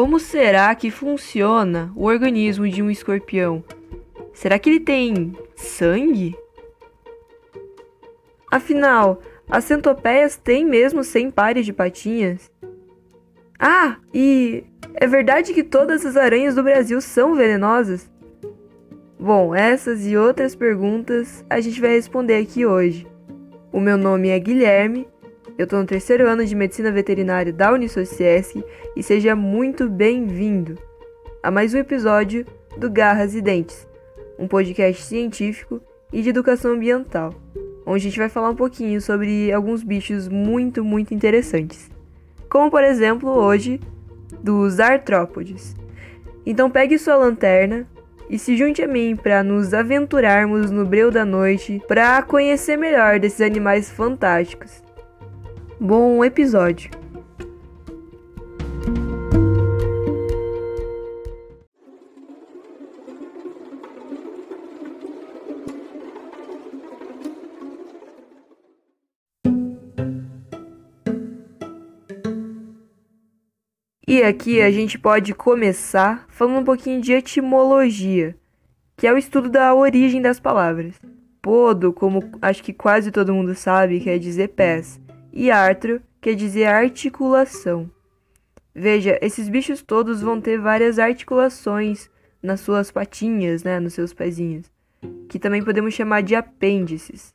Como será que funciona o organismo de um escorpião? Será que ele tem sangue? Afinal, as centopeias têm mesmo 100 pares de patinhas? Ah, e é verdade que todas as aranhas do Brasil são venenosas? Bom, essas e outras perguntas a gente vai responder aqui hoje. O meu nome é Guilherme, eu estou no terceiro ano de Medicina Veterinária da Unisociesc e seja muito bem-vindo a mais um episódio do Garras e Dentes, um podcast científico e de educação ambiental onde a gente vai falar um pouquinho sobre alguns bichos muito, muito interessantes. Como, por exemplo, hoje, dos artrópodes. Então pegue sua lanterna e se junte a mim para nos aventurarmos no breu da noite para conhecer melhor desses animais fantásticos. Bom episódio! E aqui a gente pode começar falando um pouquinho de etimologia, que é o estudo da origem das palavras. Podo, como acho que quase todo mundo sabe, quer dizer pés, e artro quer dizer articulação. Veja, esses bichos todos vão ter várias articulações nas suas patinhas, né, nos seus pezinhos, que também podemos chamar de apêndices.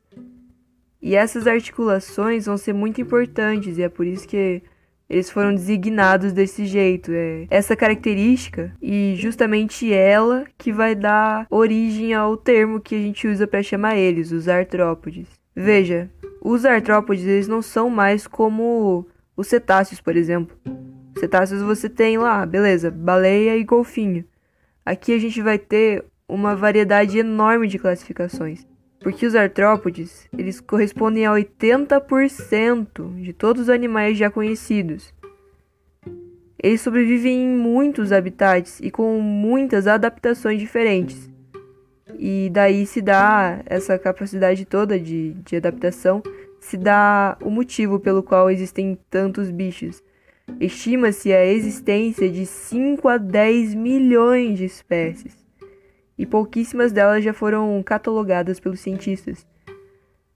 E essas articulações vão ser muito importantes e é por isso que eles foram designados desse jeito. É essa característica e justamente ela que vai dar origem ao termo que a gente usa para chamar eles, os artrópodes. Veja, os artrópodes eles não são mais como os cetáceos, por exemplo. Cetáceos você tem lá, beleza, baleia e golfinho. Aqui a gente vai ter uma variedade enorme de classificações porque os artrópodes, eles correspondem a 80% de todos os animais já conhecidos. Eles sobrevivem em muitos habitats e com muitas adaptações diferentes. E daí se dá essa capacidade toda de, de adaptação, se dá o motivo pelo qual existem tantos bichos. Estima-se a existência de 5 a 10 milhões de espécies e pouquíssimas delas já foram catalogadas pelos cientistas.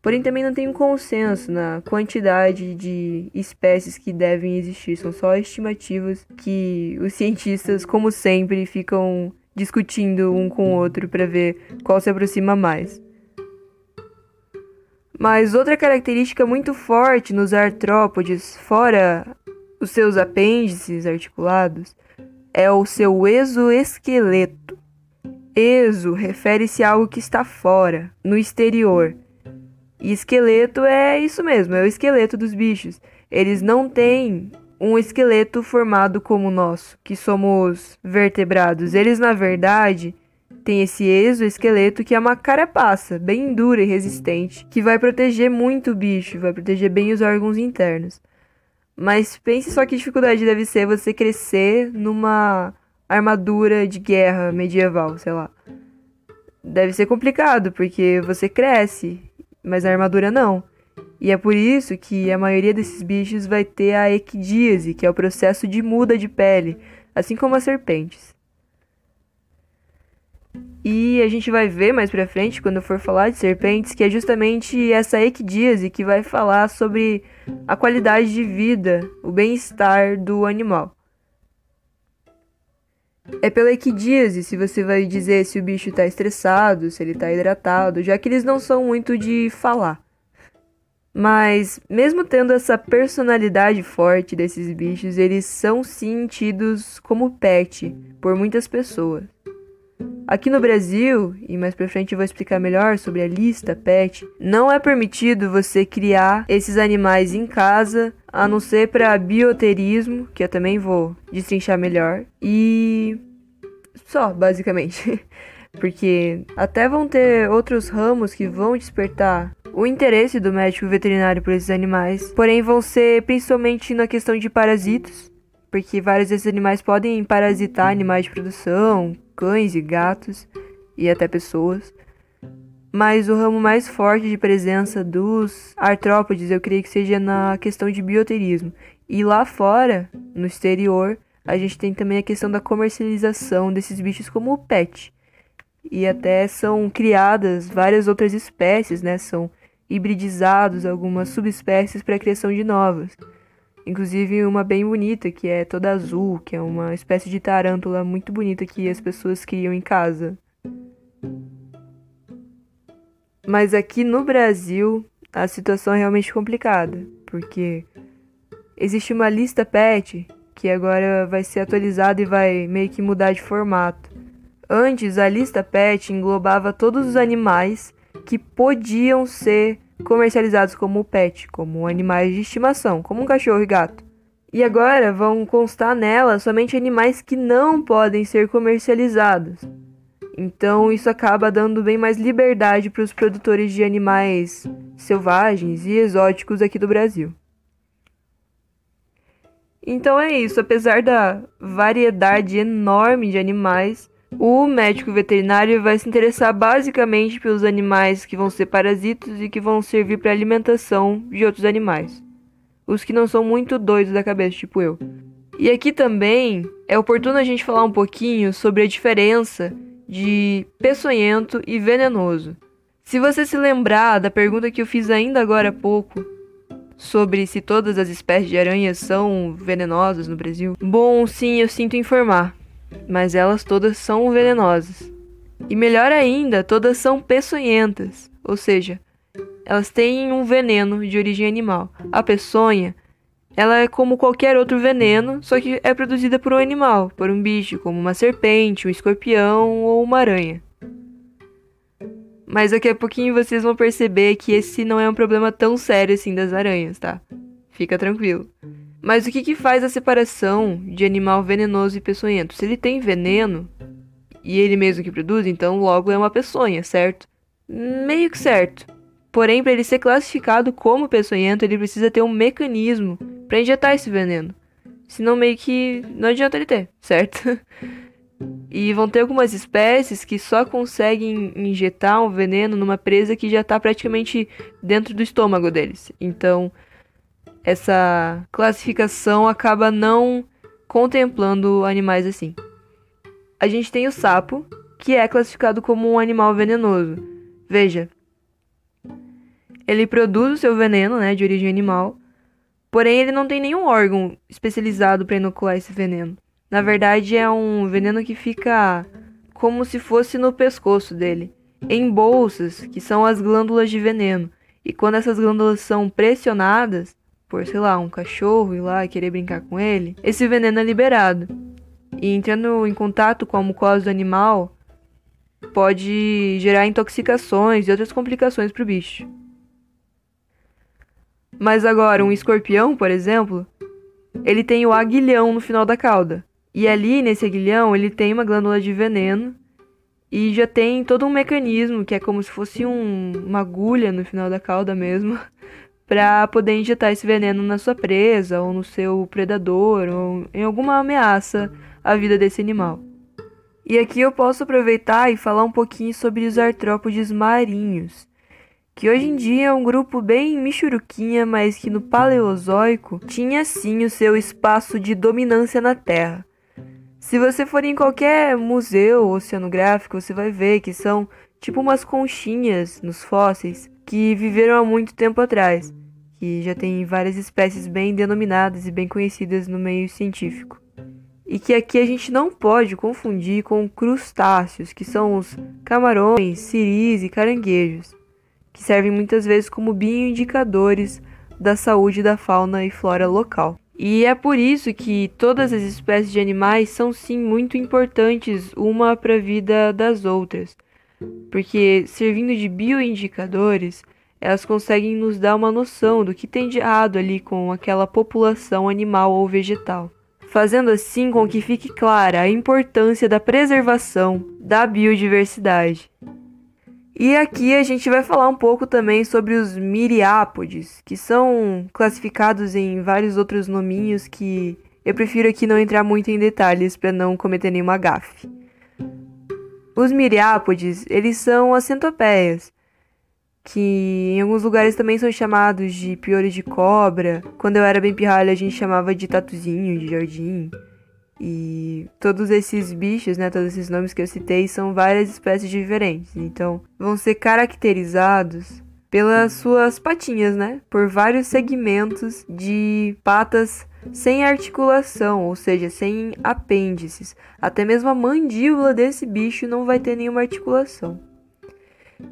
Porém, também não tem um consenso na quantidade de espécies que devem existir, são só estimativas que os cientistas, como sempre, ficam discutindo um com o outro para ver qual se aproxima mais. Mas outra característica muito forte nos artrópodes, fora os seus apêndices articulados, é o seu exoesqueleto. Exo refere-se a algo que está fora, no exterior. E esqueleto é isso mesmo, é o esqueleto dos bichos. Eles não têm um esqueleto formado como o nosso, que somos vertebrados. Eles, na verdade, têm esse exoesqueleto que é uma carapaça bem dura e resistente, que vai proteger muito o bicho, vai proteger bem os órgãos internos. Mas pense só que dificuldade deve ser você crescer numa armadura de guerra medieval, sei lá. Deve ser complicado, porque você cresce, mas a armadura não. E é por isso que a maioria desses bichos vai ter a equidíase, que é o processo de muda de pele, assim como as serpentes. E a gente vai ver mais pra frente, quando for falar de serpentes, que é justamente essa equidíase que vai falar sobre a qualidade de vida, o bem-estar do animal. É pela equidíase se você vai dizer se o bicho tá estressado, se ele tá hidratado, já que eles não são muito de falar. Mas, mesmo tendo essa personalidade forte desses bichos, eles são sim tidos como pet por muitas pessoas. Aqui no Brasil, e mais pra frente eu vou explicar melhor sobre a lista pet, não é permitido você criar esses animais em casa, a não ser para bioterismo, que eu também vou destrinchar melhor, e só, basicamente. Porque até vão ter outros ramos que vão despertar o interesse do médico veterinário por esses animais, porém vão ser principalmente na questão de parasitos, porque vários desses animais podem parasitar animais de produção, cães e gatos e até pessoas. Mas o ramo mais forte de presença dos artrópodes eu creio que seja na questão de bioterismo. E lá fora, no exterior, a gente tem também a questão da comercialização desses bichos como pet. E até são criadas várias outras espécies, né? São hibridizados algumas subespécies para a criação de novas. Inclusive uma bem bonita, que é toda azul, que é uma espécie de tarântula muito bonita que as pessoas criam em casa. Mas aqui no Brasil, a situação é realmente complicada, porque existe uma lista PET que agora vai ser atualizada e vai meio que mudar de formato. Antes, a lista PET englobava todos os animais que podiam ser comercializados como pet, como animais de estimação, como um cachorro e gato. E agora vão constar nela somente animais que não podem ser comercializados. Então isso acaba dando bem mais liberdade para os produtores de animais selvagens e exóticos aqui do Brasil. Então é isso, apesar da variedade enorme de animais, o médico veterinário vai se interessar basicamente pelos animais que vão ser parasitos e que vão servir para alimentação de outros animais. Os que não são muito doidos da cabeça, tipo eu. E aqui também é oportuno a gente falar um pouquinho sobre a diferença de peçonhento e venenoso. Se você se lembrar da pergunta que eu fiz ainda agora há pouco sobre se todas as espécies de aranhas são venenosas no Brasil, bom, sim, eu sinto informar mas elas todas são venenosas. E melhor ainda, todas são peçonhentas, ou seja, elas têm um veneno de origem animal. A peçonha, ela é como qualquer outro veneno, só que é produzida por um animal, por um bicho, como uma serpente, um escorpião ou uma aranha. Mas daqui a pouquinho vocês vão perceber que esse não é um problema tão sério assim das aranhas, tá? Fica tranquilo. Mas o que, que faz a separação de animal venenoso e peçonhento? Se ele tem veneno e ele mesmo que produz, então logo é uma peçonha, certo? Meio que certo. Porém, para ele ser classificado como peçonhento, ele precisa ter um mecanismo para injetar esse veneno. Senão, meio que não adianta ele ter, certo? E vão ter algumas espécies que só conseguem injetar um veneno numa presa que já está praticamente dentro do estômago deles. Então, essa classificação acaba não contemplando animais assim. A gente tem o sapo, que é classificado como um animal venenoso. Veja, ele produz o seu veneno, né, de origem animal, porém ele não tem nenhum órgão especializado para inocular esse veneno. Na verdade, é um veneno que fica como se fosse no pescoço dele, em bolsas, que são as glândulas de veneno. E quando essas glândulas são pressionadas, por, sei lá, um cachorro ir lá e querer brincar com ele, esse veneno é liberado. E entrando em contato com a mucosa do animal, pode gerar intoxicações e outras complicações para o bicho. Mas agora, um escorpião, por exemplo, ele tem o aguilhão no final da cauda. E ali, nesse aguilhão, ele tem uma glândula de veneno e já tem todo um mecanismo que é como se fosse um, uma agulha no final da cauda mesmo, para poder injetar esse veneno na sua presa ou no seu predador ou em alguma ameaça à vida desse animal. E aqui eu posso aproveitar e falar um pouquinho sobre os artrópodes marinhos, que hoje em dia é um grupo bem michuruquinha, mas que no Paleozoico tinha sim o seu espaço de dominância na Terra. Se você for em qualquer museu oceanográfico, você vai ver que são tipo umas conchinhas nos fósseis que viveram há muito tempo atrás que já tem várias espécies bem denominadas e bem conhecidas no meio científico. E que aqui a gente não pode confundir com crustáceos, que são os camarões, siris e caranguejos, que servem muitas vezes como bioindicadores da saúde da fauna e flora local. E é por isso que todas as espécies de animais são sim muito importantes uma para a vida das outras, porque servindo de bioindicadores, elas conseguem nos dar uma noção do que tem de errado ali com aquela população animal ou vegetal, fazendo assim com que fique clara a importância da preservação da biodiversidade. E aqui a gente vai falar um pouco também sobre os miriápodes, que são classificados em vários outros nominhos que eu prefiro aqui não entrar muito em detalhes para não cometer nenhuma gafe. Os miriápodes, eles são as centopeias, que em alguns lugares também são chamados de piolho de cobra. Quando eu era bem pirralha, a gente chamava de tatuzinho, de jardim. E todos esses bichos, né, todos esses nomes que eu citei são várias espécies diferentes. Então, vão ser caracterizados pelas suas patinhas, né? Por vários segmentos de patas sem articulação, ou seja, sem apêndices. Até mesmo a mandíbula desse bicho não vai ter nenhuma articulação.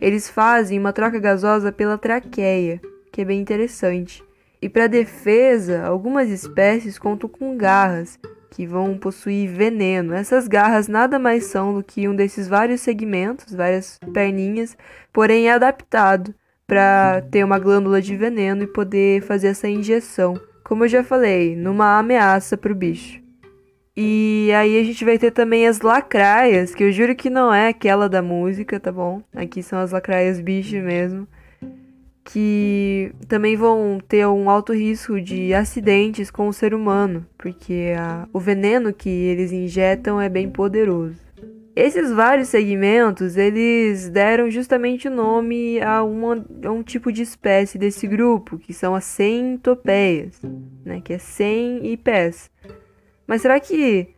Eles fazem uma troca gasosa pela traqueia, que é bem interessante. E para defesa, algumas espécies contam com garras, que vão possuir veneno. Essas garras nada mais são do que um desses vários segmentos, várias perninhas, porém é adaptado para ter uma glândula de veneno e poder fazer essa injeção. Como eu já falei, numa ameaça para o bicho. E aí a gente vai ter também as lacraias, que eu juro que não é aquela da música, tá bom? Aqui são as lacraias bicho mesmo que também vão ter um alto risco de acidentes com o ser humano, porque a, o veneno que eles injetam é bem poderoso. Esses vários segmentos, eles deram justamente o nome a, uma, a um tipo de espécie desse grupo, que são as centopeias, né, que é 100 e pés. Mas será que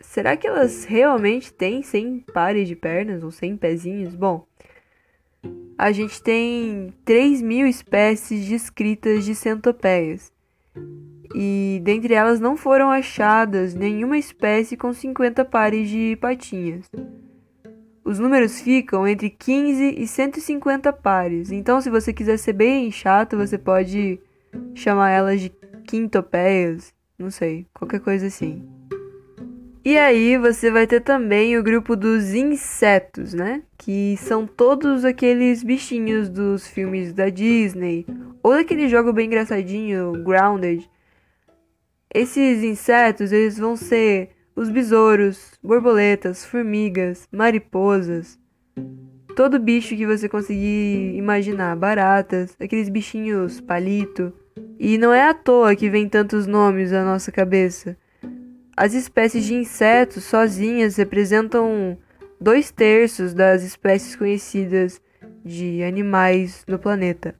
será que elas realmente têm 100 pares de pernas ou 100 pezinhos? Bom, a gente tem 3 mil espécies descritas de centopeias. E dentre elas não foram achadas nenhuma espécie com 50 pares de patinhas. Os números ficam entre 15 e 150 pares. Então, se você quiser ser bem chato, você pode chamar elas de quintopeias, não sei, qualquer coisa assim. E aí você vai ter também o grupo dos insetos, né? Que são todos aqueles bichinhos dos filmes da Disney ou daquele jogo bem engraçadinho, Grounded. Esses insetos, eles vão ser os besouros, borboletas, formigas, mariposas, todo bicho que você conseguir imaginar, baratas, aqueles bichinhos palito. E não é à toa que vem tantos nomes à nossa cabeça. As espécies de insetos sozinhas representam dois terços das espécies conhecidas de animais no planeta,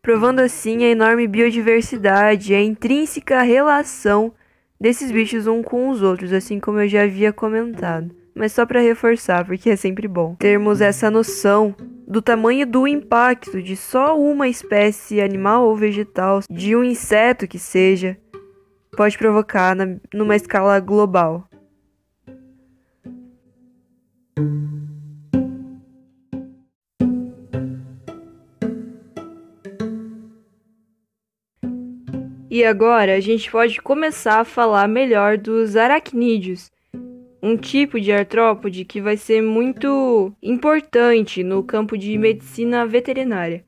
provando assim a enorme biodiversidade e a intrínseca relação desses bichos um com os outros, assim como eu já havia comentado. Mas só para reforçar, porque é sempre bom termos essa noção do tamanho do impacto de só uma espécie animal ou vegetal, de um inseto que seja, pode provocar na, numa escala global. E agora a gente pode começar a falar melhor dos aracnídeos, um tipo de artrópode que vai ser muito importante no campo de medicina veterinária.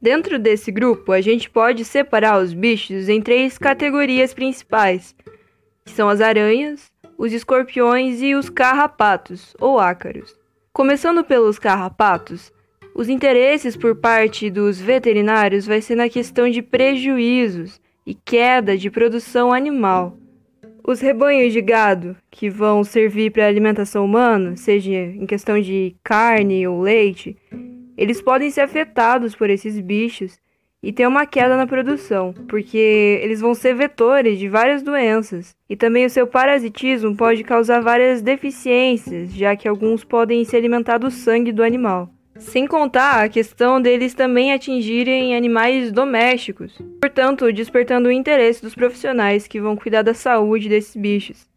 Dentro desse grupo, a gente pode separar os bichos em três categorias principais, que são as aranhas, os escorpiões e os carrapatos, ou ácaros. Começando pelos carrapatos, os interesses por parte dos veterinários vai ser na questão de prejuízos e queda de produção animal. Os rebanhos de gado que vão servir para alimentação humana, seja em questão de carne ou leite, eles podem ser afetados por esses bichos e ter uma queda na produção, porque eles vão ser vetores de várias doenças. E também o seu parasitismo pode causar várias deficiências, já que alguns podem se alimentar do sangue do animal. Sem contar a questão deles também atingirem animais domésticos, portanto, despertando o interesse dos profissionais que vão cuidar da saúde desses bichos.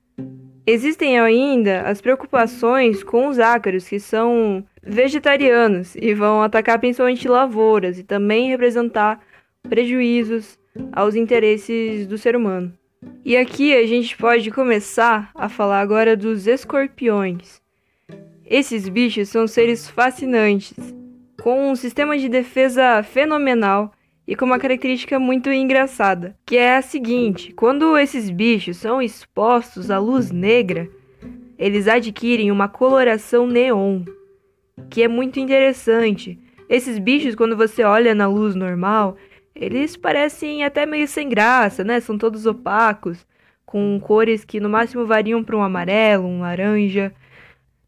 Existem ainda as preocupações com os ácaros, que são vegetarianos e vão atacar principalmente lavouras e também representar prejuízos aos interesses do ser humano. E aqui a gente pode começar a falar agora dos escorpiões. Esses bichos são seres fascinantes, com um sistema de defesa fenomenal e com uma característica muito engraçada, que é a seguinte: quando esses bichos são expostos à luz negra, eles adquirem uma coloração neon, que é muito interessante. Esses bichos, quando você olha na luz normal, eles parecem até meio sem graça, né? São todos opacos, com cores que no máximo variam para um amarelo, um laranja.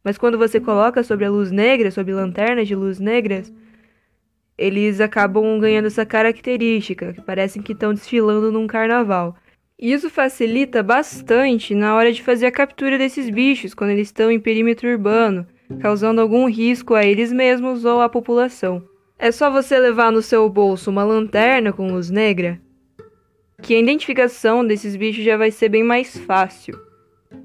Mas quando você coloca sobre a luz negra, sobre lanternas de luz negras, eles acabam ganhando essa característica, que parecem que estão desfilando num carnaval. Isso facilita bastante na hora de fazer a captura desses bichos quando eles estão em perímetro urbano, causando algum risco a eles mesmos ou à população. É só você levar no seu bolso uma lanterna com luz negra, que a identificação desses bichos já vai ser bem mais fácil.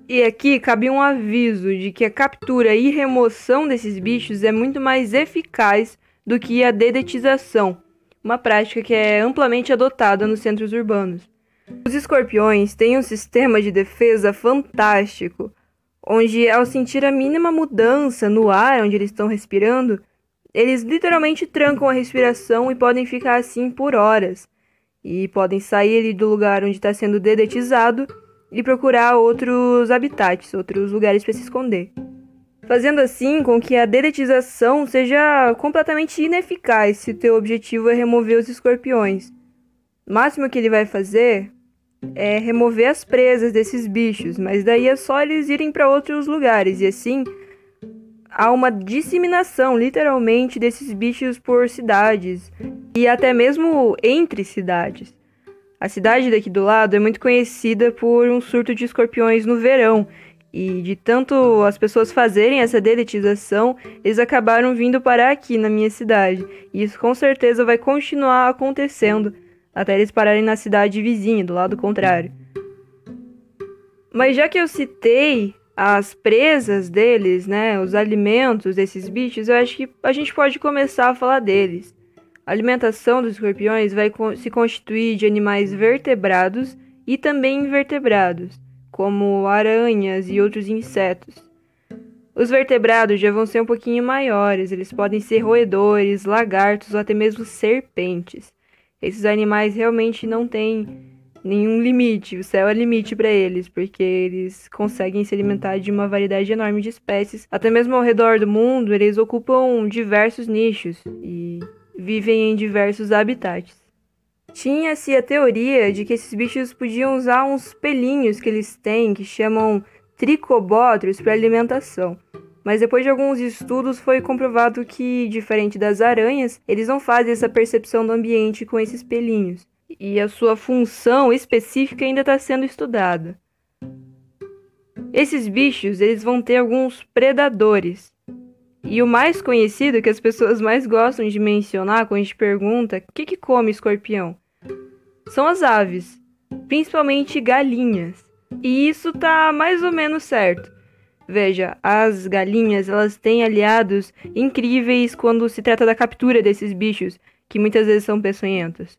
E aqui cabe um aviso de que a captura e remoção desses bichos é muito mais eficaz do que a dedetização, uma prática que é amplamente adotada nos centros urbanos. Os escorpiões têm um sistema de defesa fantástico, onde ao sentir a mínima mudança no ar onde eles estão respirando, eles literalmente trancam a respiração e podem ficar assim por horas. E podem sair do lugar onde está sendo dedetizado e procurar outros habitats, outros lugares para se esconder. Fazendo assim com que a dedetização seja completamente ineficaz se teu objetivo é remover os escorpiões. O máximo que ele vai fazer é remover as presas desses bichos, mas daí é só eles irem para outros lugares e assim há uma disseminação, literalmente, desses bichos por cidades e até mesmo entre cidades. A cidade daqui do lado é muito conhecida por um surto de escorpiões no verão. E de tanto as pessoas fazerem essa dedetização, eles acabaram vindo parar aqui na minha cidade. E isso com certeza vai continuar acontecendo até eles pararem na cidade vizinha, do lado contrário. Mas já que eu citei as presas deles, né, os alimentos desses bichos, eu acho que a gente pode começar a falar deles. A alimentação dos escorpiões vai se constituir de animais vertebrados e também invertebrados, como aranhas e outros insetos. Os vertebrados já vão ser um pouquinho maiores, eles podem ser roedores, lagartos ou até mesmo serpentes. Esses animais realmente não têm nenhum limite, o céu é limite para eles, porque eles conseguem se alimentar de uma variedade enorme de espécies. Até mesmo ao redor do mundo, eles ocupam diversos nichos e vivem em diversos habitats. Tinha-se a teoria de que esses bichos podiam usar uns pelinhos que eles têm, que chamam tricobótrios, para alimentação. Mas depois de alguns estudos foi comprovado que, diferente das aranhas, eles não fazem essa percepção do ambiente com esses pelinhos e a sua função específica ainda está sendo estudada. Esses bichos eles vão ter alguns predadores. E o mais conhecido que as pessoas mais gostam de mencionar quando a gente pergunta o que, que come escorpião são as aves, principalmente galinhas. E isso tá mais ou menos certo. Veja, as galinhas elas têm aliados incríveis quando se trata da captura desses bichos, que muitas vezes são peçonhentos.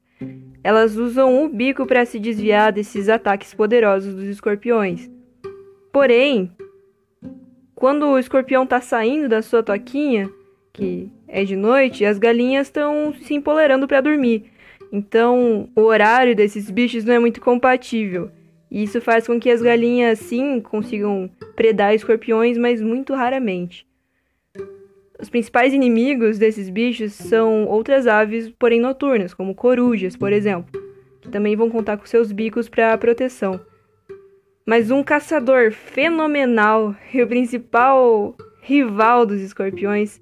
Elas usam o bico para se desviar desses ataques poderosos dos escorpiões. Porém, quando o escorpião está saindo da sua toquinha, que é de noite, as galinhas estão se empolerando para dormir. Então, o horário desses bichos não é muito compatível. E isso faz com que as galinhas sim consigam predar escorpiões, mas muito raramente. Os principais inimigos desses bichos são outras aves, porém noturnas, como corujas, por exemplo, que também vão contar com seus bicos para proteção. Mas um caçador fenomenal e o principal rival dos escorpiões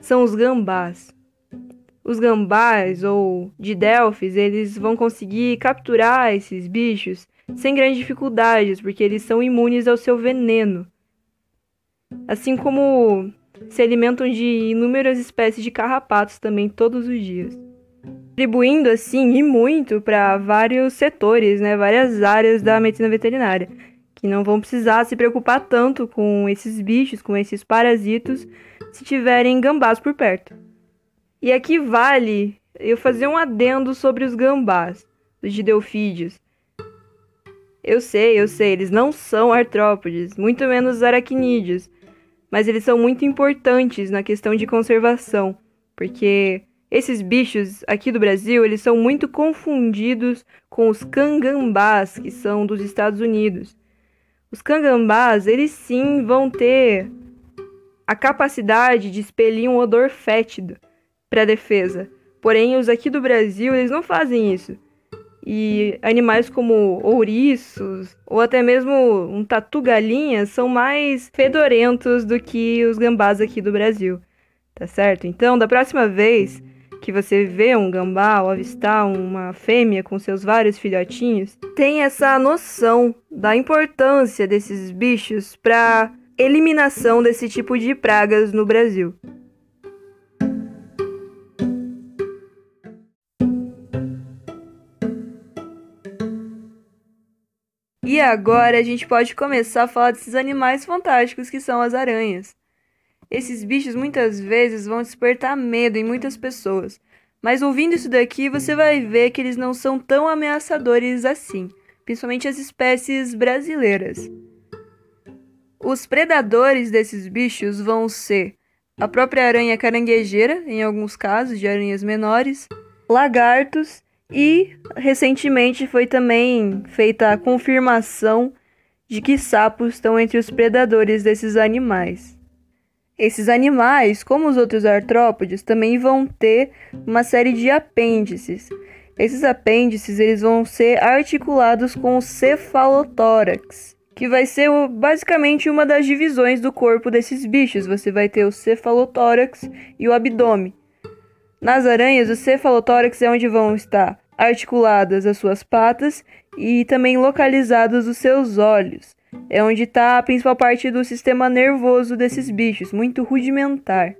são os gambás. Os gambás ou de Delfis, eles vão conseguir capturar esses bichos sem grandes dificuldades, porque eles são imunes ao seu veneno. Assim como se alimentam de inúmeras espécies de carrapatos também todos os dias. Contribuindo assim e muito para vários setores, né, várias áreas da medicina veterinária, que não vão precisar se preocupar tanto com esses bichos, com esses parasitos, se tiverem gambás por perto. E aqui vale eu fazer um adendo sobre os gambás, os gideofídeos. Eu sei, eu sei, eles não são artrópodes, muito menos aracnídeos, mas eles são muito importantes na questão de conservação, porque esses bichos aqui do Brasil, eles são muito confundidos com os cangambás, que são dos Estados Unidos. Os cangambás, eles sim vão ter a capacidade de expelir um odor fétido para defesa. Porém, os aqui do Brasil, eles não fazem isso. E animais como ouriços ou até mesmo um tatu-galinha são mais fedorentos do que os gambás aqui do Brasil. Tá certo? Então, da próxima vez que você vê um gambá ao avistar uma fêmea com seus vários filhotinhos, tem essa noção da importância desses bichos para eliminação desse tipo de pragas no Brasil. E agora a gente pode começar a falar desses animais fantásticos que são as aranhas. Esses bichos muitas vezes vão despertar medo em muitas pessoas, mas ouvindo isso daqui você vai ver que eles não são tão ameaçadores assim, principalmente as espécies brasileiras. Os predadores desses bichos vão ser a própria aranha caranguejeira, em alguns casos de aranhas menores, lagartos e recentemente foi também feita a confirmação de que sapos estão entre os predadores desses animais. Esses animais, como os outros artrópodes, também vão ter uma série de apêndices. Esses apêndices eles vão ser articulados com o cefalotórax, que vai ser basicamente uma das divisões do corpo desses bichos. Você vai ter o cefalotórax e o abdômen. Nas aranhas, o cefalotórax é onde vão estar articuladas as suas patas e também localizados os seus olhos é onde está a principal parte do sistema nervoso desses bichos, muito rudimentar.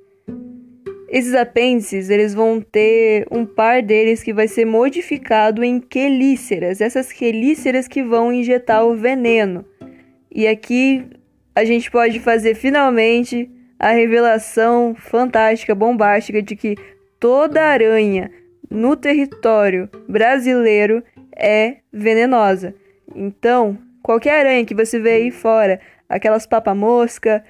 Esses apêndices, eles vão ter um par deles que vai ser modificado em quelíceras, essas quelíceras que vão injetar o veneno. E aqui a gente pode fazer finalmente a revelação fantástica, bombástica de que toda aranha no território brasileiro é venenosa. Então, Qualquer aranha que você vê aí fora, aquelas papa-mosca,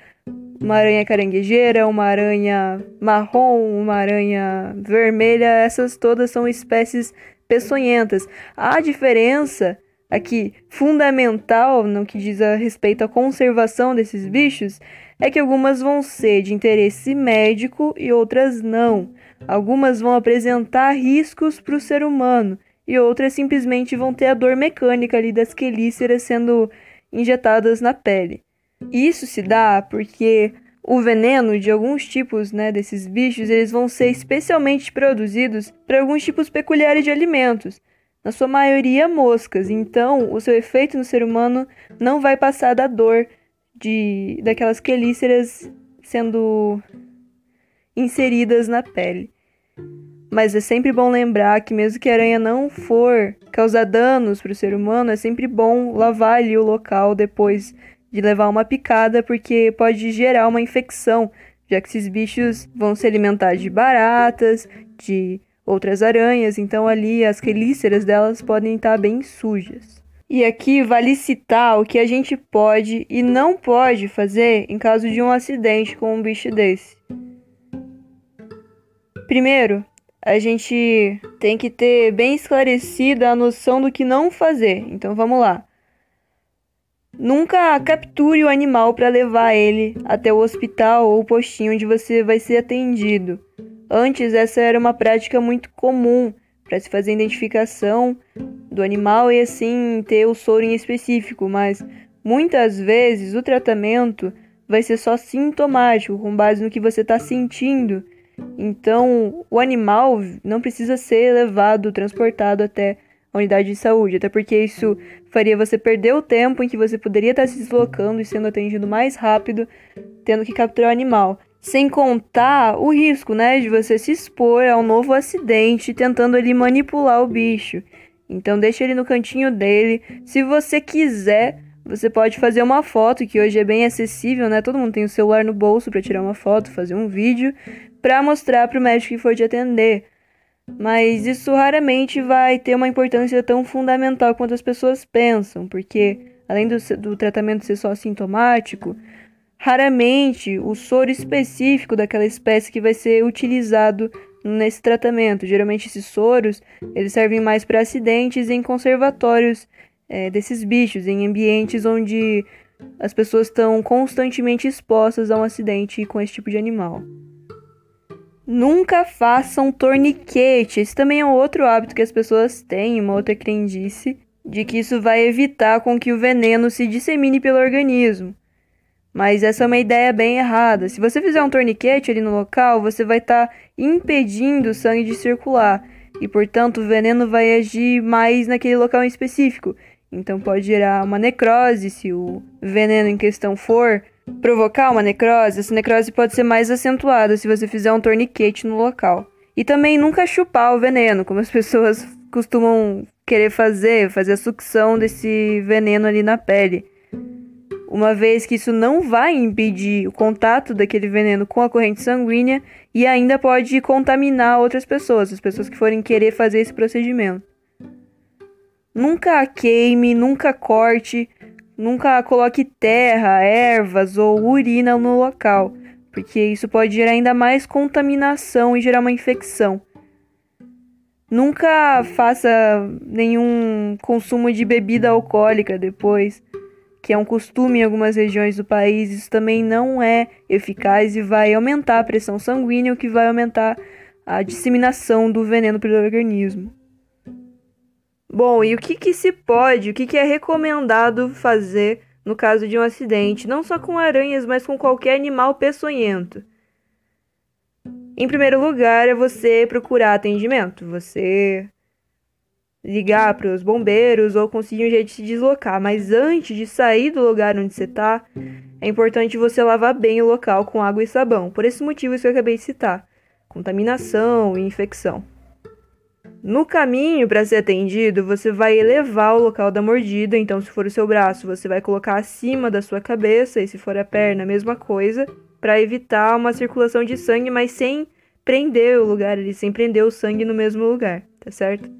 uma aranha caranguejeira, uma aranha marrom, uma aranha vermelha, essas todas são espécies peçonhentas. A diferença aqui fundamental no que diz a respeito à conservação desses bichos é que algumas vão ser de interesse médico e outras não. Algumas vão apresentar riscos para o ser humano e outras simplesmente vão ter a dor mecânica ali das quelíceras sendo injetadas na pele. Isso se dá porque o veneno de alguns tipos né, desses bichos eles vão ser especialmente produzidos para alguns tipos peculiares de alimentos, na sua maioria moscas. Então, o seu efeito no ser humano não vai passar da dor de daquelas quelíceras sendo inseridas na pele. Mas é sempre bom lembrar que, mesmo que a aranha não for causar danos para o ser humano, é sempre bom lavar ali o local depois de levar uma picada, porque pode gerar uma infecção, já que esses bichos vão se alimentar de baratas, de outras aranhas, então ali as quelíceras delas podem estar bem sujas. E aqui vale citar o que a gente pode e não pode fazer em caso de um acidente com um bicho desse. Primeiro, a gente tem que ter bem esclarecida a noção do que não fazer. Então vamos lá. Nunca capture o animal para levar ele até o hospital ou postinho onde você vai ser atendido. Antes, essa era uma prática muito comum para se fazer a identificação do animal e assim ter o soro em específico, mas muitas vezes o tratamento vai ser só sintomático, com base no que você está sentindo então, o animal não precisa ser levado, transportado até a unidade de saúde, até porque isso faria você perder o tempo em que você poderia estar se deslocando e sendo atendido mais rápido, tendo que capturar o animal. Sem contar o risco, né, de você se expor a um novo acidente tentando ali manipular o bicho. Então deixa ele no cantinho dele. Se você quiser, você pode fazer uma foto, que hoje é bem acessível, né? Todo mundo tem o celular no bolso para tirar uma foto, fazer um vídeo para mostrar para o médico que for te atender. Mas isso raramente vai ter uma importância tão fundamental quanto as pessoas pensam, porque além do, do tratamento ser só sintomático, raramente o soro específico daquela espécie que vai ser utilizado nesse tratamento. Geralmente esses soros eles servem mais para acidentes em conservatórios é, desses bichos, em ambientes onde as pessoas estão constantemente expostas a um acidente com esse tipo de animal. Nunca façam torniquete. Esse também é um outro hábito que as pessoas têm, uma outra crendice, de que isso vai evitar com que o veneno se dissemine pelo organismo. Mas essa é uma ideia bem errada. Se você fizer um torniquete ali no local, você vai estar tá impedindo o sangue de circular. E, portanto, o veneno vai agir mais naquele local em específico. Então, pode gerar uma necrose se o veneno em questão for provocar uma necrose. Essa necrose pode ser mais acentuada se você fizer um torniquete no local. E também nunca chupar o veneno, como as pessoas costumam querer fazer, fazer a sucção desse veneno ali na pele uma vez que isso não vai impedir o contato daquele veneno com a corrente sanguínea e ainda pode contaminar outras pessoas, as pessoas que forem querer fazer esse procedimento. Nunca queime, nunca corte, nunca coloque terra, ervas ou urina no local, porque isso pode gerar ainda mais contaminação e gerar uma infecção. Nunca faça nenhum consumo de bebida alcoólica depois que é um costume em algumas regiões do país, isso também não é eficaz e vai aumentar a pressão sanguínea, o que vai aumentar a disseminação do veneno pelo organismo. Bom, e o que, que se pode, o que, que é recomendado fazer no caso de um acidente, não só com aranhas, mas com qualquer animal peçonhento? Em primeiro lugar, é você procurar atendimento. Você ligar para os bombeiros ou conseguir um jeito de se deslocar. Mas antes de sair do lugar onde você está, é importante você lavar bem o local com água e sabão. Por esse motivo que eu acabei de citar: contaminação e infecção. No caminho para ser atendido, você vai elevar o local da mordida. Então, se for o seu braço, você vai colocar acima da sua cabeça, e se for a perna, a mesma coisa, para evitar uma circulação de sangue, mas sem prender o lugar ali, sem prender o sangue no mesmo lugar, tá certo?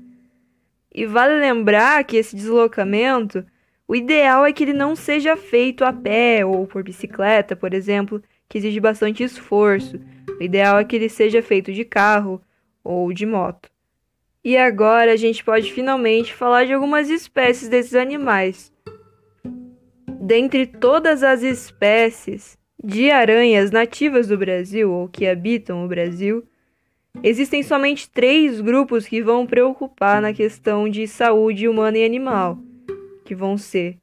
E vale lembrar que esse deslocamento, o ideal é que ele não seja feito a pé ou por bicicleta, por exemplo, que exige bastante esforço. O ideal é que ele seja feito de carro ou de moto. E agora a gente pode finalmente falar de algumas espécies desses animais. Dentre todas as espécies de aranhas nativas do Brasil ou que habitam o Brasil, Existem somente três grupos que vão preocupar na questão de saúde humana e animal, que vão ser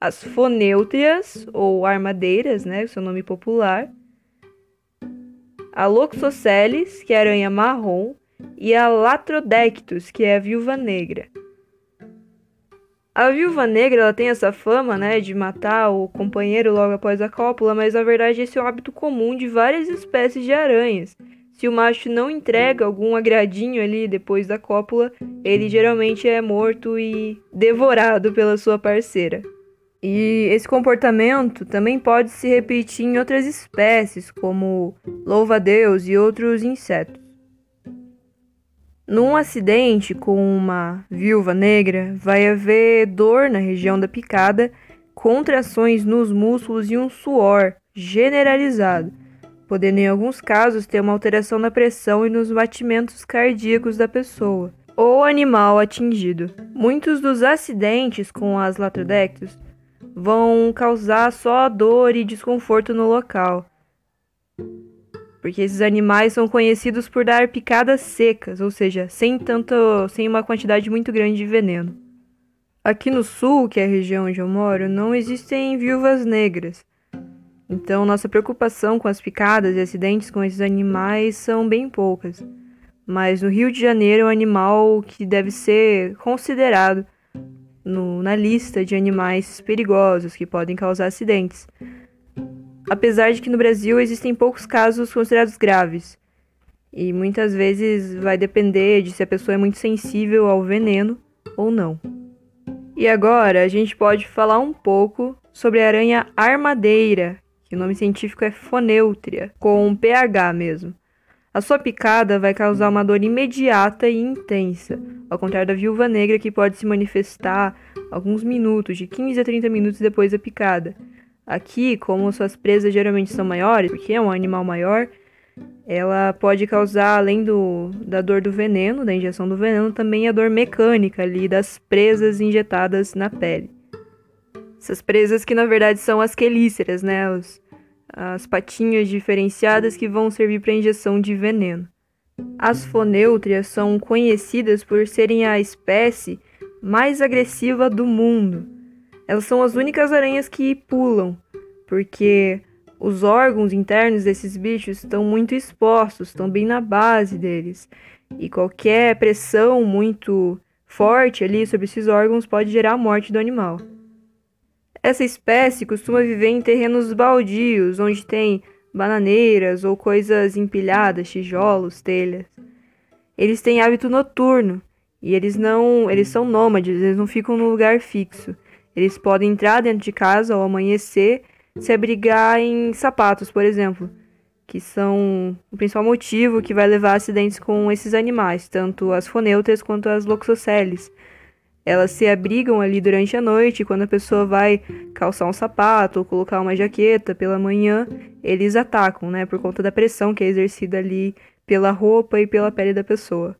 as fonêutrias, ou armadeiras, né, seu nome popular, a Loxoceles, que é aranha marrom, e a Latrodectus, que é a viúva negra. A viúva negra ela tem essa fama né, de matar o companheiro logo após a cópula, mas na verdade esse é um hábito comum de várias espécies de aranhas se o macho não entrega algum agradinho ali depois da cópula, ele geralmente é morto e devorado pela sua parceira. E esse comportamento também pode se repetir em outras espécies, como louva-a-Deus e outros insetos. Num acidente com uma viúva negra, vai haver dor na região da picada, contrações nos músculos e um suor generalizado podendo em alguns casos ter uma alteração na pressão e nos batimentos cardíacos da pessoa ou animal atingido. Muitos dos acidentes com as latrodectos vão causar só dor e desconforto no local, porque esses animais são conhecidos por dar picadas secas, ou seja, sem tanto, sem uma quantidade muito grande de veneno. Aqui no sul, que é a região onde eu moro, não existem viúvas negras, então, nossa preocupação com as picadas e acidentes com esses animais são bem poucas. Mas no Rio de Janeiro é um animal que deve ser considerado no, na lista de animais perigosos que podem causar acidentes. Apesar de que no Brasil existem poucos casos considerados graves. E muitas vezes vai depender de se a pessoa é muito sensível ao veneno ou não. E agora a gente pode falar um pouco sobre a aranha armadeira, que o nome científico é Foneutria, com pH mesmo. A sua picada vai causar uma dor imediata e intensa, ao contrário da viúva negra que pode se manifestar alguns minutos, de 15 a 30 minutos depois da picada. Aqui, como suas presas geralmente são maiores, porque é um animal maior, ela pode causar, além do, da dor do veneno, da injeção do veneno, também a dor mecânica ali das presas injetadas na pele. Essas presas que na verdade são as quelíceras, né? Os, as patinhas diferenciadas que vão servir para injeção de veneno. As fonêutrias são conhecidas por serem a espécie mais agressiva do mundo. Elas são as únicas aranhas que pulam, porque os órgãos internos desses bichos estão muito expostos, estão bem na base deles. E qualquer pressão muito forte ali sobre esses órgãos pode gerar a morte do animal. Essa espécie costuma viver em terrenos baldios, onde tem bananeiras ou coisas empilhadas, tijolos, telhas. Eles têm hábito noturno e eles não, eles são nômades, eles não ficam no lugar fixo. Eles podem entrar dentro de casa ao amanhecer, se abrigar em sapatos, por exemplo, que são o principal motivo que vai levar a acidentes com esses animais, tanto as foneutras quanto as loxoceles. Elas se abrigam ali durante a noite, quando a pessoa vai calçar um sapato ou colocar uma jaqueta pela manhã, eles atacam, né, por conta da pressão que é exercida ali pela roupa e pela pele da pessoa.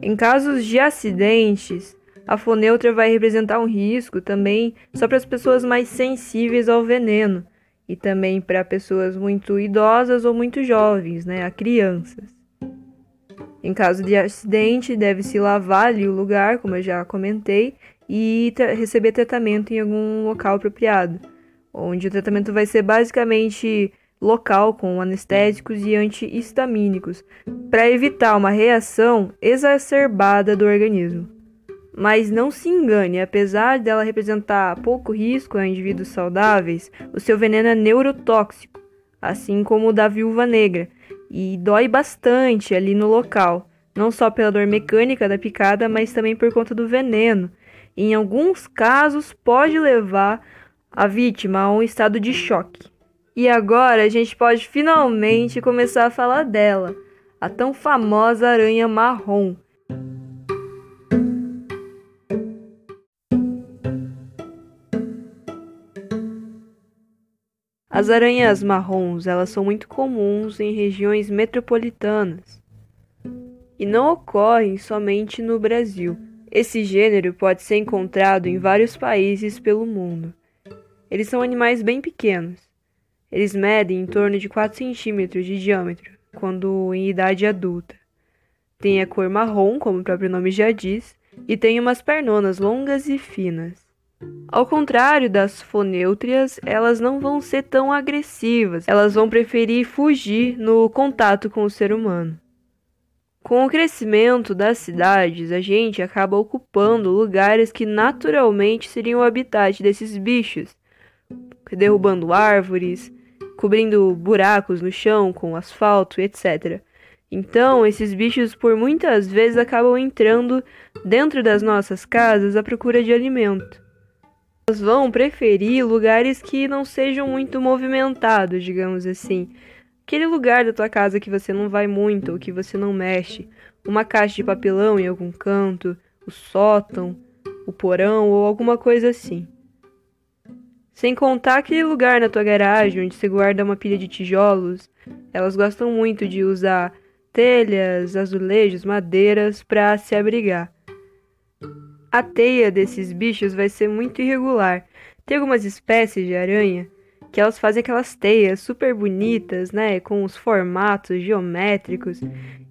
Em casos de acidentes, a foneutra vai representar um risco também só para as pessoas mais sensíveis ao veneno e também para pessoas muito idosas ou muito jovens, né, a crianças. Em caso de acidente, deve-se lavar ali o lugar, como eu já comentei, e tra receber tratamento em algum local apropriado, onde o tratamento vai ser basicamente local com anestésicos e antihistamínicos, para evitar uma reação exacerbada do organismo. Mas não se engane, apesar dela representar pouco risco a indivíduos saudáveis, o seu veneno é neurotóxico, assim como o da viúva negra, e dói bastante ali no local, não só pela dor mecânica da picada, mas também por conta do veneno. E em alguns casos pode levar a vítima a um estado de choque. E agora a gente pode finalmente começar a falar dela, a tão famosa aranha marrom. As aranhas marrons, elas são muito comuns em regiões metropolitanas e não ocorrem somente no Brasil. Esse gênero pode ser encontrado em vários países pelo mundo. Eles são animais bem pequenos. Eles medem em torno de 4 centímetros de diâmetro quando em idade adulta. Tem a cor marrom, como o próprio nome já diz, e tem umas pernonas longas e finas. Ao contrário das fonêutrias, elas não vão ser tão agressivas, elas vão preferir fugir no contato com o ser humano. Com o crescimento das cidades, a gente acaba ocupando lugares que naturalmente seriam o habitat desses bichos, derrubando árvores, cobrindo buracos no chão com asfalto, etc. Então, esses bichos por muitas vezes acabam entrando dentro das nossas casas à procura de alimento. Elas vão preferir lugares que não sejam muito movimentados, digamos assim. Aquele lugar da tua casa que você não vai muito ou que você não mexe. Uma caixa de papelão em algum canto, o sótão, o porão ou alguma coisa assim. Sem contar aquele lugar na tua garagem onde você guarda uma pilha de tijolos. Elas gostam muito de usar telhas, azulejos, madeiras para se abrigar. A teia desses bichos vai ser muito irregular. Tem algumas espécies de aranha que elas fazem aquelas teias super bonitas, né, com os formatos geométricos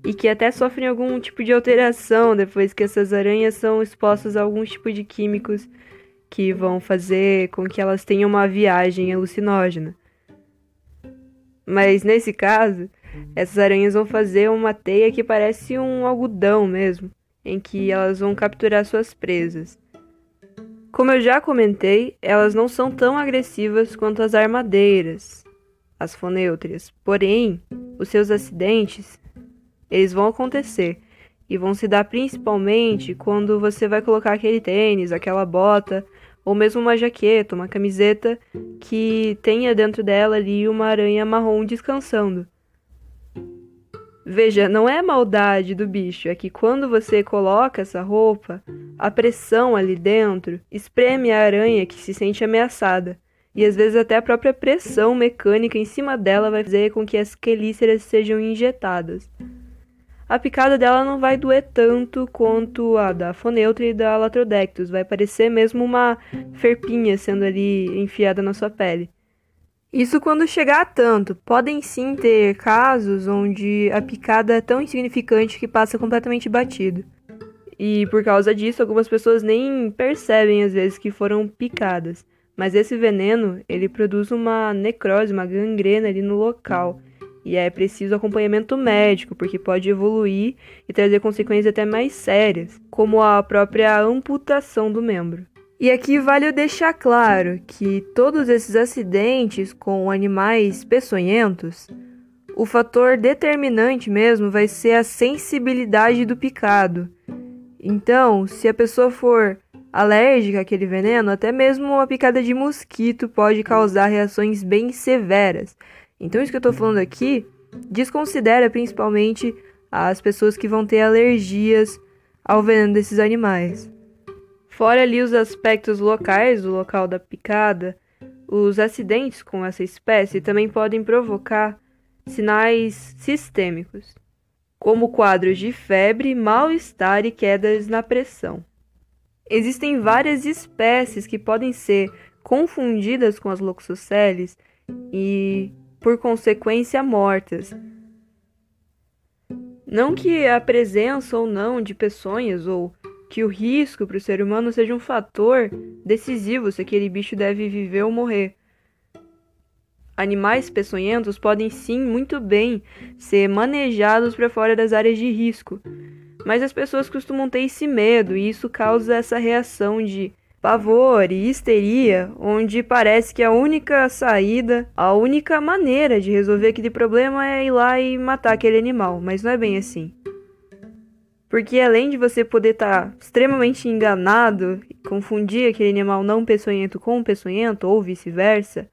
e que até sofrem algum tipo de alteração depois que essas aranhas são expostas a algum tipo de químicos que vão fazer com que elas tenham uma viagem alucinógena. Mas nesse caso, essas aranhas vão fazer uma teia que parece um algodão mesmo em que elas vão capturar suas presas. Como eu já comentei, elas não são tão agressivas quanto as armadeiras, as fonêutrias. Porém, os seus acidentes, eles vão acontecer e vão se dar principalmente quando você vai colocar aquele tênis, aquela bota, ou mesmo uma jaqueta, uma camiseta que tenha dentro dela ali uma aranha marrom descansando. Veja, não é maldade do bicho, é que quando você coloca essa roupa, a pressão ali dentro espreme a aranha que se sente ameaçada. E às vezes até a própria pressão mecânica em cima dela vai fazer com que as quelíceras sejam injetadas. A picada dela não vai doer tanto quanto a da Foneutra e da Latrodectus, vai parecer mesmo uma ferpinha sendo ali enfiada na sua pele. Isso quando chegar a tanto. Podem sim ter casos onde a picada é tão insignificante que passa completamente batido. E por causa disso, algumas pessoas nem percebem às vezes que foram picadas. Mas esse veneno, ele produz uma necrose, uma gangrena ali no local. E é preciso acompanhamento médico, porque pode evoluir e trazer consequências até mais sérias, como a própria amputação do membro. E aqui vale deixar claro que todos esses acidentes com animais peçonhentos, o fator determinante mesmo vai ser a sensibilidade do picado. Então, se a pessoa for alérgica àquele veneno, até mesmo uma picada de mosquito pode causar reações bem severas. Então, isso que eu estou falando aqui desconsidera principalmente as pessoas que vão ter alergias ao veneno desses animais. Fora ali os aspectos locais do local da picada, os acidentes com essa espécie também podem provocar sinais sistêmicos, como quadros de febre, mal-estar e quedas na pressão. Existem várias espécies que podem ser confundidas com as loxoceles e, por consequência, mortas. Não que a presença ou não de peçonhas ou que o risco para o ser humano seja um fator decisivo se aquele bicho deve viver ou morrer. Animais peçonhentos podem sim muito bem ser manejados para fora das áreas de risco, mas as pessoas costumam ter esse medo e isso causa essa reação de pavor e histeria, onde parece que a única saída, a única maneira de resolver aquele problema é ir lá e matar aquele animal, mas não é bem assim. Porque além de você poder estar tá extremamente enganado, confundir aquele animal não peçonhento com peçonhento ou vice-versa,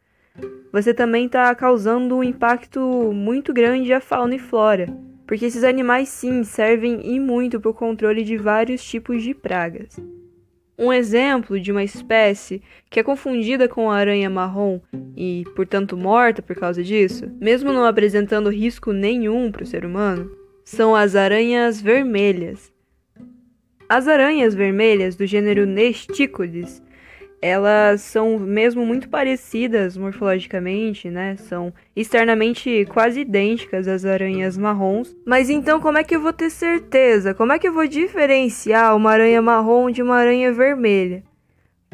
você também está causando um impacto muito grande à fauna e flora. Porque esses animais sim servem e muito para o controle de vários tipos de pragas. Um exemplo de uma espécie que é confundida com a aranha marrom e, portanto, morta por causa disso, mesmo não apresentando risco nenhum para o ser humano, são as aranhas vermelhas. As aranhas vermelhas do gênero Nesticodes, elas são mesmo muito parecidas morfologicamente, né? São externamente quase idênticas às aranhas marrons. Mas então como é que eu vou ter certeza? Como é que eu vou diferenciar uma aranha marrom de uma aranha vermelha?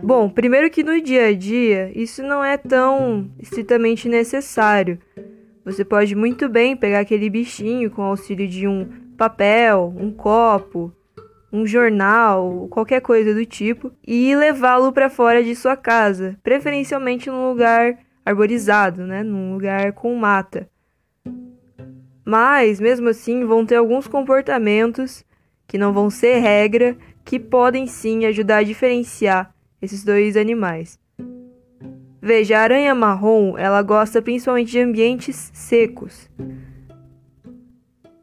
Bom, primeiro que no dia a dia isso não é tão estritamente necessário. Você pode muito bem pegar aquele bichinho com auxílio de um papel, um copo, um jornal, qualquer coisa do tipo, e levá-lo para fora de sua casa, preferencialmente num lugar arborizado, né, num lugar com mata. Mas, mesmo assim, vão ter alguns comportamentos que não vão ser regra, que podem sim ajudar a diferenciar esses dois animais. Veja, a aranha marrom, ela gosta principalmente de ambientes secos.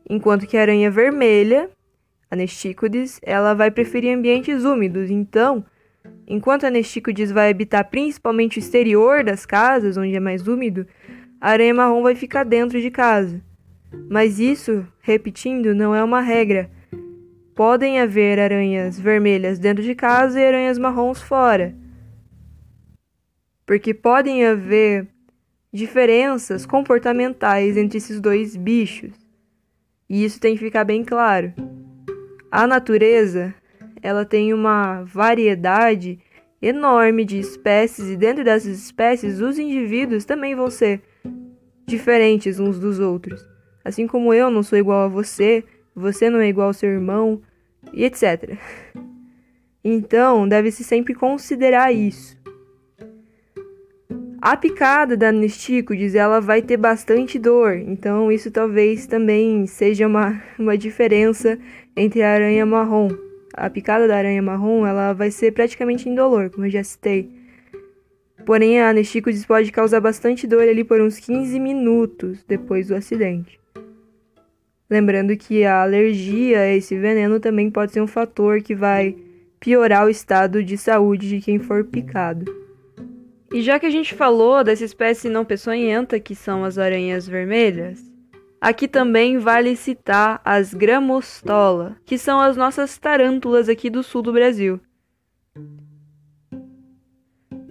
Enquanto que a aranha vermelha, a Nesticodes, ela vai preferir ambientes úmidos. Então, enquanto a Nesticodes vai habitar principalmente o exterior das casas, onde é mais úmido, a aranha marrom vai ficar dentro de casa. Mas isso, repetindo, não é uma regra. Podem haver aranhas vermelhas dentro de casa e aranhas marrons fora porque podem haver diferenças comportamentais entre esses dois bichos. E isso tem que ficar bem claro. A natureza, ela tem uma variedade enorme de espécies e dentro dessas espécies os indivíduos também vão ser diferentes uns dos outros. Assim como eu não sou igual a você, você não é igual ao seu irmão e etc. Então, deve-se sempre considerar isso. A picada da Nestícodes, ela vai ter bastante dor, então isso talvez também seja uma, uma diferença entre a aranha marrom. A picada da aranha marrom, ela vai ser praticamente indolor, como eu já citei. Porém, a Nestícodes pode causar bastante dor ali por uns 15 minutos depois do acidente. Lembrando que a alergia a esse veneno também pode ser um fator que vai piorar o estado de saúde de quem for picado. E já que a gente falou dessa espécie não peçonhenta, que são as aranhas vermelhas, aqui também vale citar as gramostola, que são as nossas tarântulas aqui do sul do Brasil.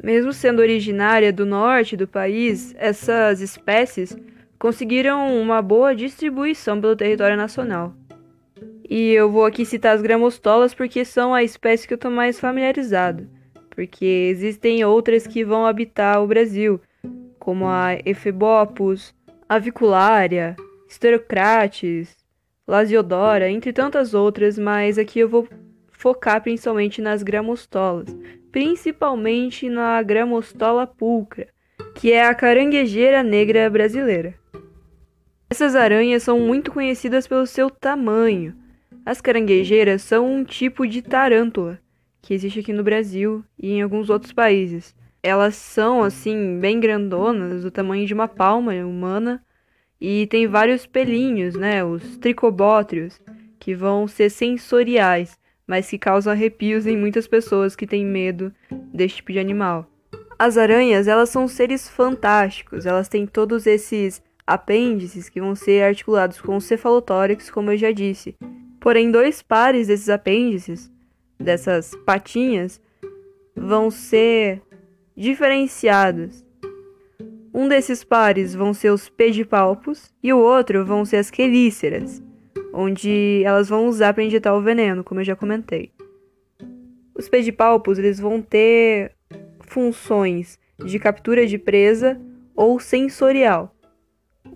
Mesmo sendo originária do norte do país, essas espécies conseguiram uma boa distribuição pelo território nacional. E eu vou aqui citar as gramostolas porque são a espécie que eu estou mais familiarizado porque existem outras que vão habitar o Brasil, como a Ephebopus, Avicularia, Sterocrates, Lasiodora, entre tantas outras, mas aqui eu vou focar principalmente nas gramostolas, principalmente na gramostola pulcra, que é a caranguejeira negra brasileira. Essas aranhas são muito conhecidas pelo seu tamanho. As caranguejeiras são um tipo de tarântula que existe aqui no Brasil e em alguns outros países. Elas são assim bem grandonas, do tamanho de uma palma humana, e tem vários pelinhos, né, os tricobótrios, que vão ser sensoriais, mas que causam arrepios em muitas pessoas que têm medo desse tipo de animal. As aranhas, elas são seres fantásticos, elas têm todos esses apêndices que vão ser articulados com cefalotórax, como eu já disse. Porém, dois pares desses apêndices, dessas patinhas, vão ser diferenciados. Um desses pares vão ser os pedipalpos e o outro vão ser as quelíceras, onde elas vão usar para injetar o veneno, como eu já comentei. Os pedipalpos eles vão ter funções de captura de presa ou sensorial,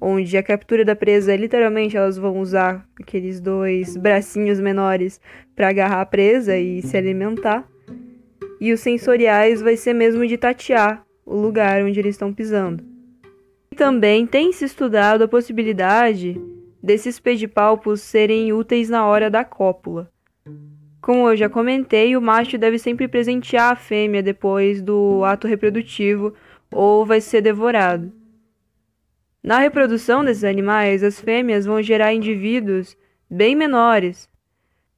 onde a captura da presa, literalmente, elas vão usar aqueles dois bracinhos menores para agarrar a presa e se alimentar. E os sensoriais vai ser mesmo de tatear o lugar onde eles estão pisando. E também tem se estudado a possibilidade desses pedipalpos serem úteis na hora da cópula. Como eu já comentei, o macho deve sempre presentear a fêmea depois do ato reprodutivo ou vai ser devorado. Na reprodução desses animais, as fêmeas vão gerar indivíduos bem menores,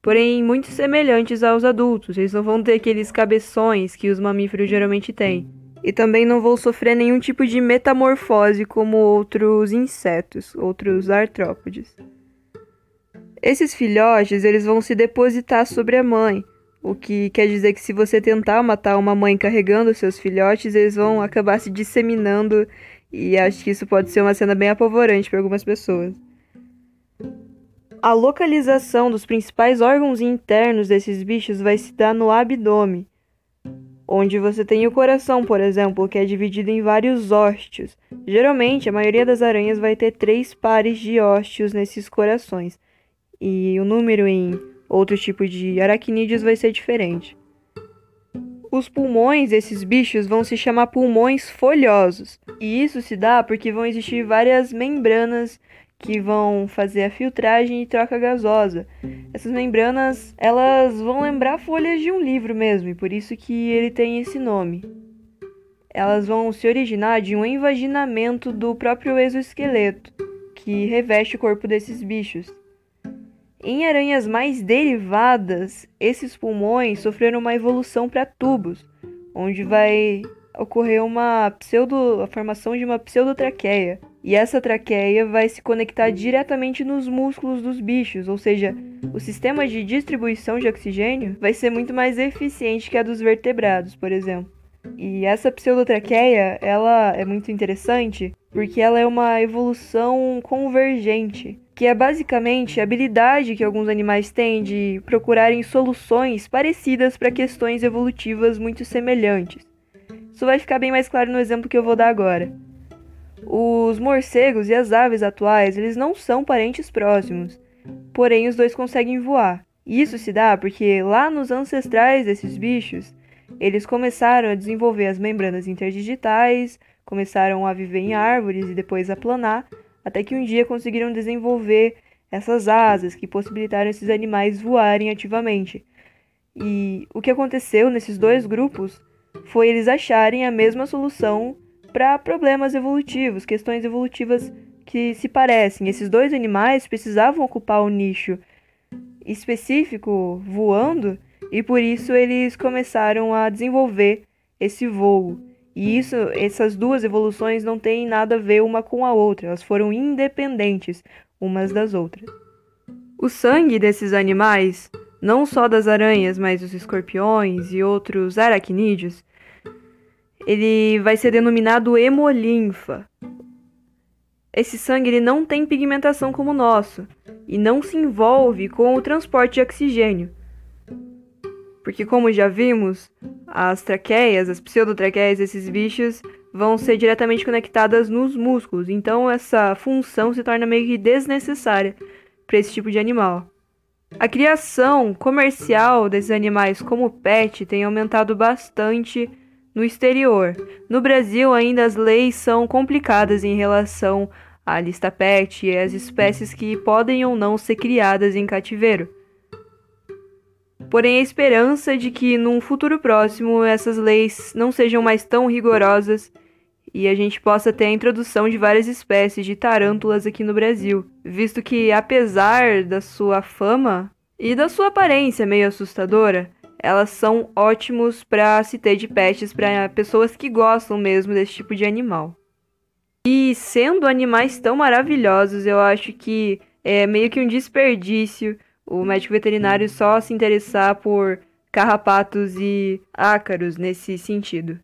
porém muito semelhantes aos adultos. Eles não vão ter aqueles cabeções que os mamíferos geralmente têm. E também não vão sofrer nenhum tipo de metamorfose como outros insetos, outros artrópodes. Esses filhotes, eles vão se depositar sobre a mãe, o que quer dizer que se você tentar matar uma mãe carregando seus filhotes, eles vão acabar se disseminando e acho que isso pode ser uma cena bem apavorante para algumas pessoas. A localização dos principais órgãos internos desses bichos vai se dar no abdômen, onde você tem o coração, por exemplo, que é dividido em vários ósteos. Geralmente, a maioria das aranhas vai ter três pares de ósteos nesses corações e o número em outros tipos de aracnídeos vai ser diferente. Os pulmões desses bichos vão se chamar pulmões folhosos, e isso se dá porque vão existir várias membranas que vão fazer a filtragem e troca gasosa. Essas membranas, elas vão lembrar folhas de um livro mesmo, e por isso que ele tem esse nome. Elas vão se originar de um invaginamento do próprio exoesqueleto, que reveste o corpo desses bichos. Em aranhas mais derivadas, esses pulmões sofreram uma evolução para tubos, onde vai ocorrer uma pseudo, a formação de uma pseudotraqueia. E essa traqueia vai se conectar diretamente nos músculos dos bichos, ou seja, o sistema de distribuição de oxigênio vai ser muito mais eficiente que a dos vertebrados, por exemplo. E essa pseudotraqueia, ela é muito interessante porque ela é uma evolução convergente que é basicamente a habilidade que alguns animais têm de procurarem soluções parecidas para questões evolutivas muito semelhantes. Isso vai ficar bem mais claro no exemplo que eu vou dar agora. Os morcegos e as aves atuais, eles não são parentes próximos, porém os dois conseguem voar. Isso se dá porque lá nos ancestrais desses bichos, eles começaram a desenvolver as membranas interdigitais, começaram a viver em árvores e depois a planar, até que um dia conseguiram desenvolver essas asas que possibilitaram esses animais voarem ativamente. E o que aconteceu nesses dois grupos foi eles acharem a mesma solução para problemas evolutivos, questões evolutivas que se parecem. Esses dois animais precisavam ocupar um nicho específico voando e por isso eles começaram a desenvolver esse voo. E isso, essas duas evoluções não têm nada a ver uma com a outra, elas foram independentes umas das outras. O sangue desses animais, não só das aranhas, mas dos escorpiões e outros aracnídeos, ele vai ser denominado hemolinfa. Esse sangue ele não tem pigmentação como o nosso e não se envolve com o transporte de oxigênio. Porque, como já vimos, As traqueias, as pseudotraqueias desses bichos vão ser diretamente conectadas nos músculos, então essa função se torna meio que desnecessária para esse tipo de animal. A criação comercial desses animais como pet tem aumentado bastante no exterior. No Brasil, ainda as leis são complicadas em relação à lista pet e às espécies que podem ou não ser criadas em cativeiro. Porém, a esperança de que num futuro próximo essas leis não sejam mais tão rigorosas e a gente possa ter a introdução de várias espécies de tarântulas aqui no Brasil, visto que apesar da sua fama e da sua aparência meio assustadora, elas são ótimos para se ter de pets para pessoas que gostam mesmo desse tipo de animal. E sendo animais tão maravilhosos, eu acho que é meio que um desperdício o médico veterinário só se interessar por carrapatos e ácaros nesse sentido.